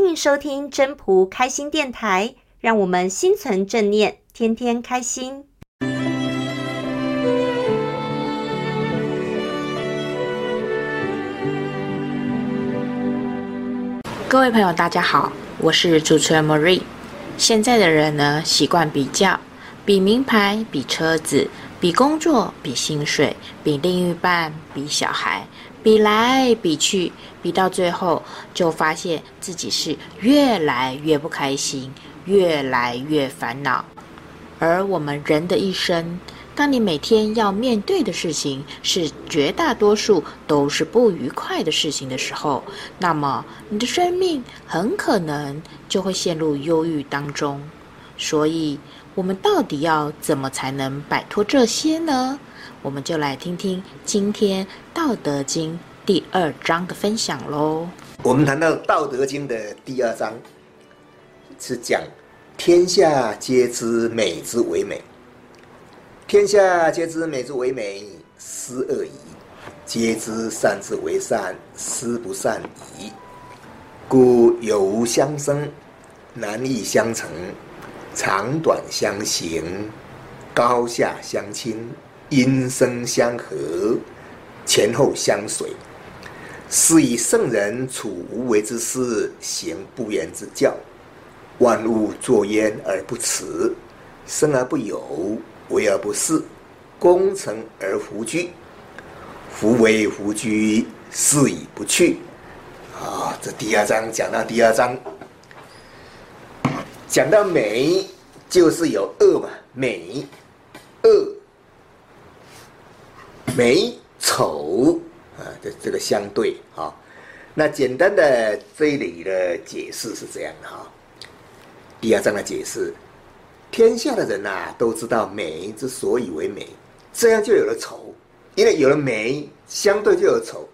欢迎收听真朴开心电台，让我们心存正念，天天开心。各位朋友，大家好，我是主持人 Marie。现在的人呢，习惯比较，比名牌，比车子，比工作，比薪水，比另一半，比小孩，比来比去，比到最后，就发现自己是越来越不开心，越来越烦恼。而我们人的一生，当你每天要面对的事情是绝大多数都是不愉快的事情的时候，那么你的生命很可能就会陷入忧郁当中。所以，我们到底要怎么才能摆脱这些呢？我们就来听听今天《道德经》第二章的分享喽。我们谈到《道德经》的第二章，是讲天下皆知美之为美。天下皆知美之为美，斯恶已；皆知善之为善，斯不善已。故有无相生，难易相成，长短相形，高下相倾，音声相和，前后相随。是以圣人处无为之事，行不言之教。万物作焉而不辞，生而不有。为而不恃，功成而弗居，夫为弗居，是以不去。啊，这第二章讲到第二章，讲到美，就是有恶嘛，美、恶、美丑啊，这这个相对啊。那简单的这里的解释是这样的哈，第二章的解释。天下的人呐、都知道美之所以为美，这样就有了丑，因为有了美，相对就有丑。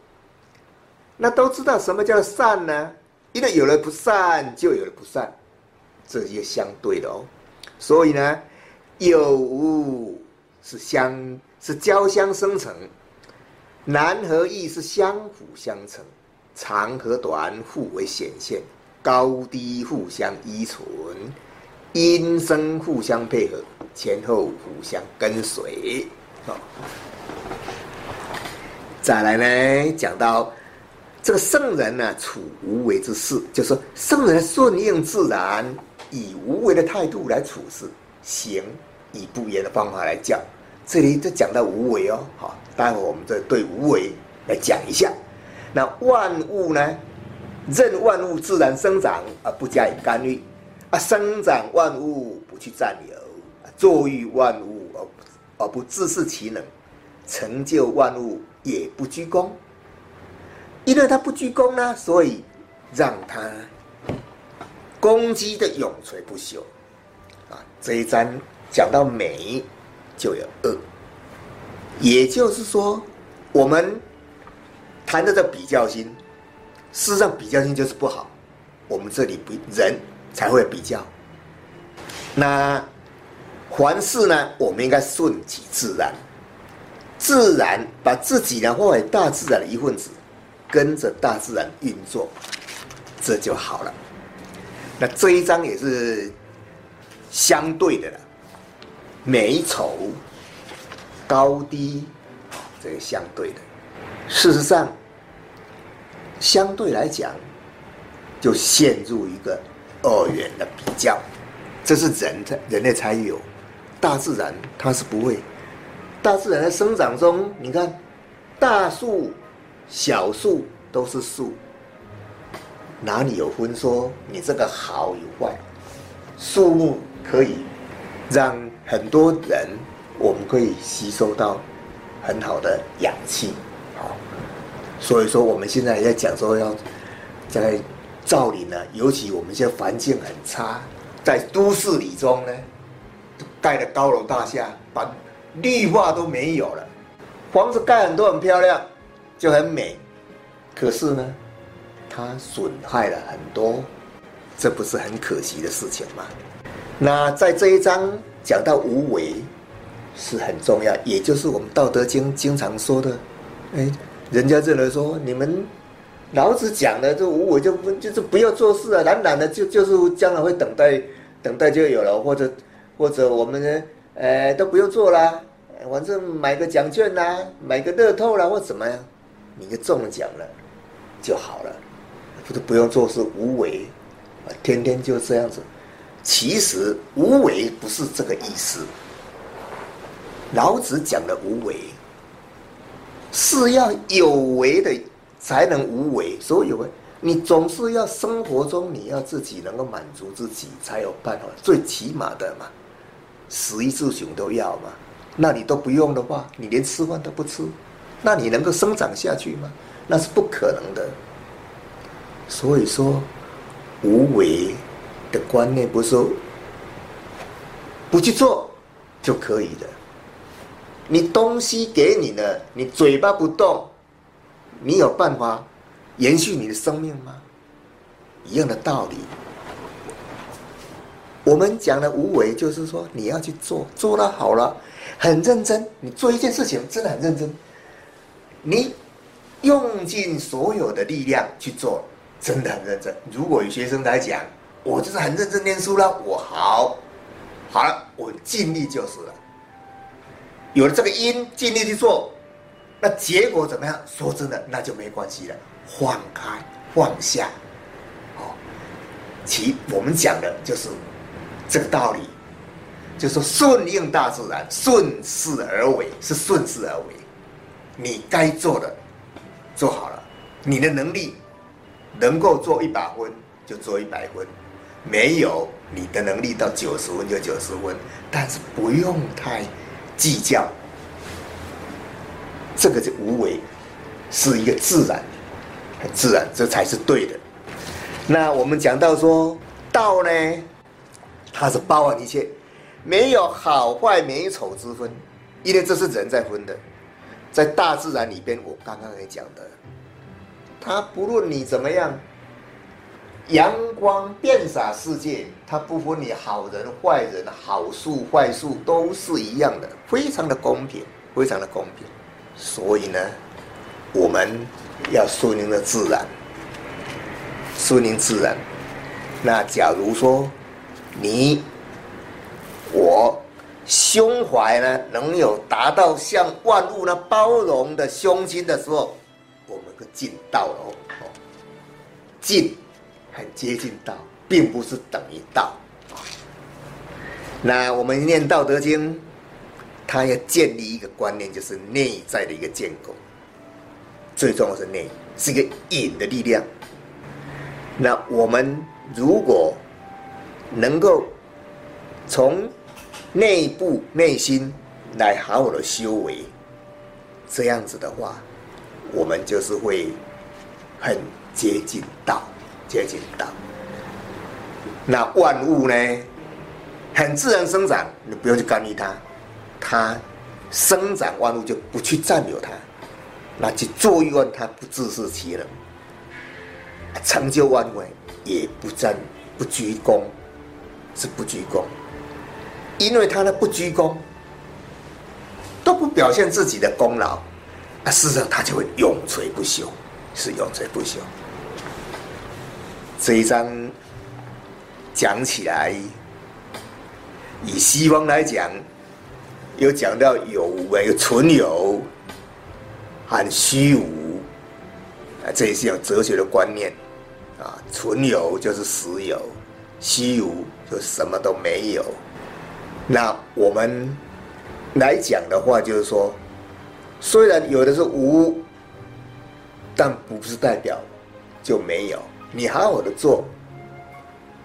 那都知道什么叫善呢？因为有了不善，就有了不善，这些相对的哦。所以呢，有无是相是交相生成，难和易是相辅相成，长和短互为显现，高低互相依存。音声互相配合，前后互相跟随。好，再来呢，讲到这个圣人呢，处无为之事，就是圣人顺应自然，以无为的态度来处事，行以不言的方法来教。这里就讲到无为哦，好，待会我们再对无为来讲一下。那万物呢，任万物自然生长而不加以干预啊。生长万物不去占有，作育万物而而不自恃其能，成就万物也不居功。因为他不居功呢，所以让他攻击的永垂不朽。啊，这一章讲到美，就有恶。也就是说，我们谈的这比较心，事实上比较心就是不好。我们这里不人。才会比较。那凡事呢，我们应该顺其自然，自然把自己呢化为大自然的一份子，跟着大自然运作，这就好了。那这一章也是相对的了，美丑、高低，这个相对的。事实上，相对来讲，就陷入一个。二元的比较，这是人才人类才有，大自然它是不会。大自然的生长中，你看，大树、小树都是树，哪里有分说你这个好与坏？树木可以让很多人，我们可以吸收到很好的氧气，好，所以说我们现在在讲说要在。造林呢，尤其我们现在环境很差，在都市里中呢，盖的高楼大厦，把绿化都没有了，房子盖很多很漂亮，就很美，可是呢，它损害了很多，这不是很可惜的事情吗？那在这一章讲到无为，是很重要，也就是我们《道德经》经常说的，哎，人家认为说你们。老子讲的这无为就不就是不要做事啊，懒懒的就就是将来会等待，等待就有了，或者或者我们呢，呃，都不用做啦，反正买个奖券啦，买个乐透啦，或怎么样，你就中奖了就好了，不是不用做事无为，天天就这样子。其实无为不是这个意思，老子讲的无为是要有为的。才能无为，所以有为，你总是要生活中你要自己能够满足自己，才有办法。最起码的嘛，食衣住行都要嘛。那你都不用的话，你连吃饭都不吃，那你能够生长下去吗？那是不可能的。所以说，无为的观念不是说不去做就可以的。你东西给你了，你嘴巴不动。你有办法延续你的生命吗？一样的道理。我们讲的无为，就是说你要去做，做了好了，很认真。你做一件事情真的很认真，你用尽所有的力量去做，真的很认真。如果有学生来讲，我就是很认真念书了，我好，好了，我尽力就是了。有了这个因，尽力去做。那结果怎么样？说真的，那就没关系了，放开放下，哦，其我们讲的就是这个道理，就是说顺应大自然，顺势而为，是顺势而为。你该做的做好了，你的能力能够做一百分就做一百分，没有你的能力到九十分就九十分，但是不用太计较。这个是无为，是一个自然，自然，这才是对的。那我们讲到说道呢，它是包含一切，没有好坏美丑之分，因为这是人在分的。在大自然里边，我刚刚也讲的，它不论你怎么样，阳光遍洒世界，它不分你好人坏人，好树坏树都是一样的，非常的公平，非常的公平。所以呢，我们要顺应了自然，顺应自然。那假如说你我胸怀呢，能有达到像万物呢包容的胸襟的时候，我们就进道了哦。进接近道，并不是等于道。那我们念《道德经》。他要建立一个观念，就是内在的一个建构。最重要是内，是一个引的力量。那我们如果能够从内部内心来好好的修为，这样子的话，我们就是会很接近道，接近道。那万物呢，很自然生长，你不用去干预它。它生长万物就不去占有它，那去作育万它不自食其能，成就万物也不占不居功，是不居功，因为他的不居功，都不表现自己的功劳，啊，事实上他就会永垂不朽，是永垂不朽。这一章讲起来，以西方来讲。有讲到有为、存有和虚无，啊，这也是有哲学的观念，啊，存有就是实有，虚无就什么都没有。那我们来讲的话，就是说，虽然有的是无，但不是代表就没有。你好好的做，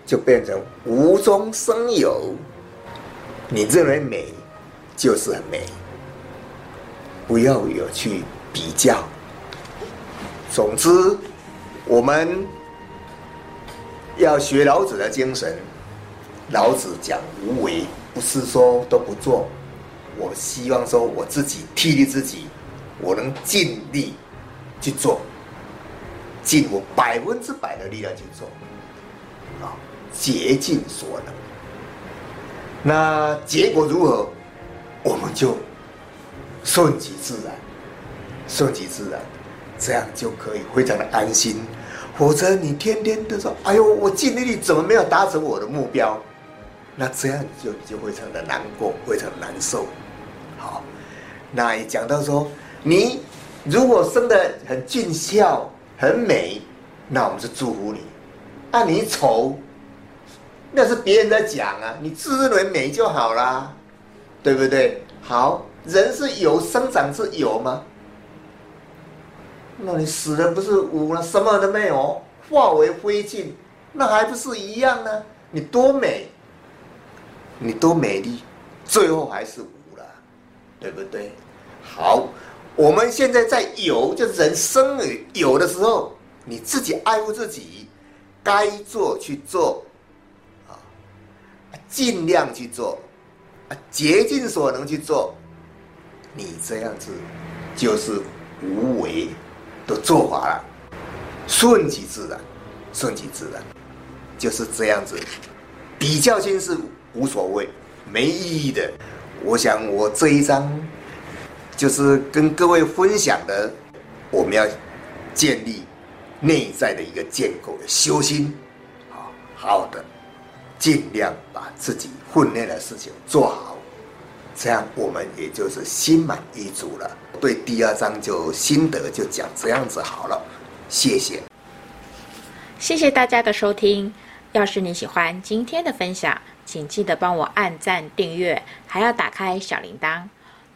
就变成无中生有。你认为美？就是很美，不要有去比较。总之，我们要学老子的精神。老子讲无为，不是说都不做。我希望说我自己替你自己，我能尽力去做，尽我百分之百的力量去做，啊，竭尽所能。那结果如何？我们就顺其自然，顺其自然。这样就可以非常的安心。否则你天天都说：“哎呦，我尽力怎么没有达成我的目标？”那这样就你就非常的难过，非常难受。好，那也讲到说，你如果生得很俊俏、很美，那我们是祝福你。啊、你丑，那是别人在讲啊，你自认为美就好啦，对不对？好，人是有生长是有吗？那你死了不是无了，什么都没有，化为灰烬，那还不是一样呢？你多美！你多美丽，最后还是无了，对不对？好，我们现在在有，就是人生而有的时候，你自己爱护自己，该做去做，啊，尽量去做，啊，竭尽所能去做，你这样子就是无为的做法了，顺其自然，顺其自然，就是这样子，比较心是。无所谓，没意义的。我想我这一章就是跟各位分享的，我们要建立内在的一个建构的修心，好好的尽量把自己训练的事情做好，这样我们也就是心满意足了。对第二章就心得就讲这样子好了，谢谢，谢谢大家的收听。要是你喜欢今天的分享，请记得帮我按赞、订阅，还要打开小铃铛。